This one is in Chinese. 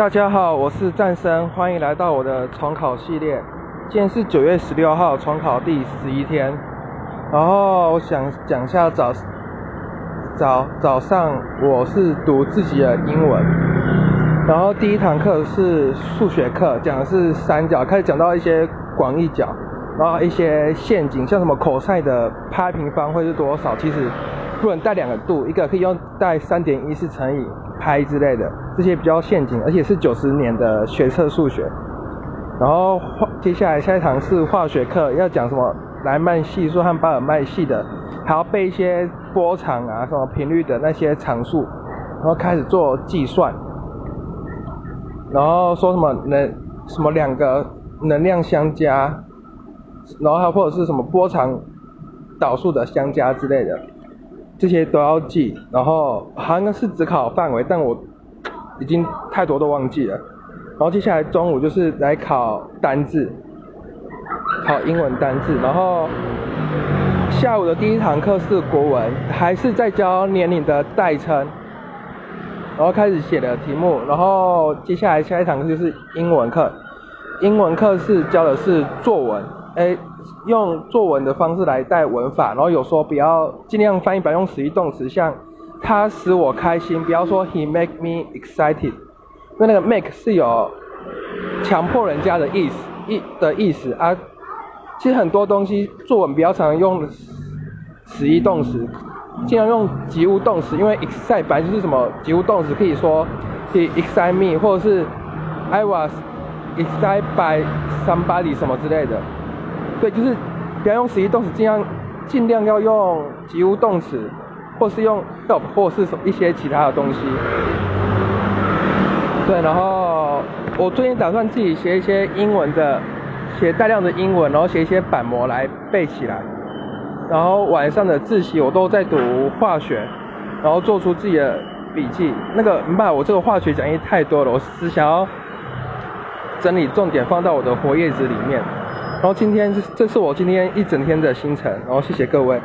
大家好，我是战生，欢迎来到我的重考系列。今天是九月十六号，重考第十一天。然后我想讲一下早早早上我是读自己的英文，然后第一堂课是数学课，讲的是三角，开始讲到一些广义角，然后一些陷阱，像什么口塞的派平方会是多少，其实不能带两个度，一个可以用带三点一四乘以。拍之类的这些比较陷阱，而且是九十年的学测数学。然后接下来下一堂是化学课，要讲什么莱曼系数和巴尔曼系的，还要背一些波长啊、什么频率的那些常数，然后开始做计算。然后说什么能什么两个能量相加，然后还或者是什么波长导数的相加之类的。这些都要记，然后好像是只考范围，但我已经太多都忘记了。然后接下来中午就是来考单字，考英文单字。然后下午的第一堂课是国文，还是在教年龄的代称，然后开始写的题目。然后接下来下一堂课就是英文课，英文课是教的是作文。哎，用作文的方式来带文法，然后有说不要尽量翻译，不要用实义动词，像他使我开心，不要说 he make me excited，因为那个 make 是有强迫人家的意思意的意思啊。其实很多东西作文比较常用实义动词，尽量用及物动词，因为 excite 本来就是什么及物动词，可以说 he excite me，或者是 I was excited by somebody 什么之类的。对，就是不要用实义动词，尽量尽量要用及物动词，或是用 help，或是什一些其他的东西。对，然后我最近打算自己写一些英文的，写大量的英文，然后写一些板模来背起来。然后晚上的自习我都在读化学，然后做出自己的笔记。那个，明白，我这个化学讲义太多了，我只想要整理重点放到我的活页纸里面。然后今天是，这是我今天一整天的行程。然后谢谢各位。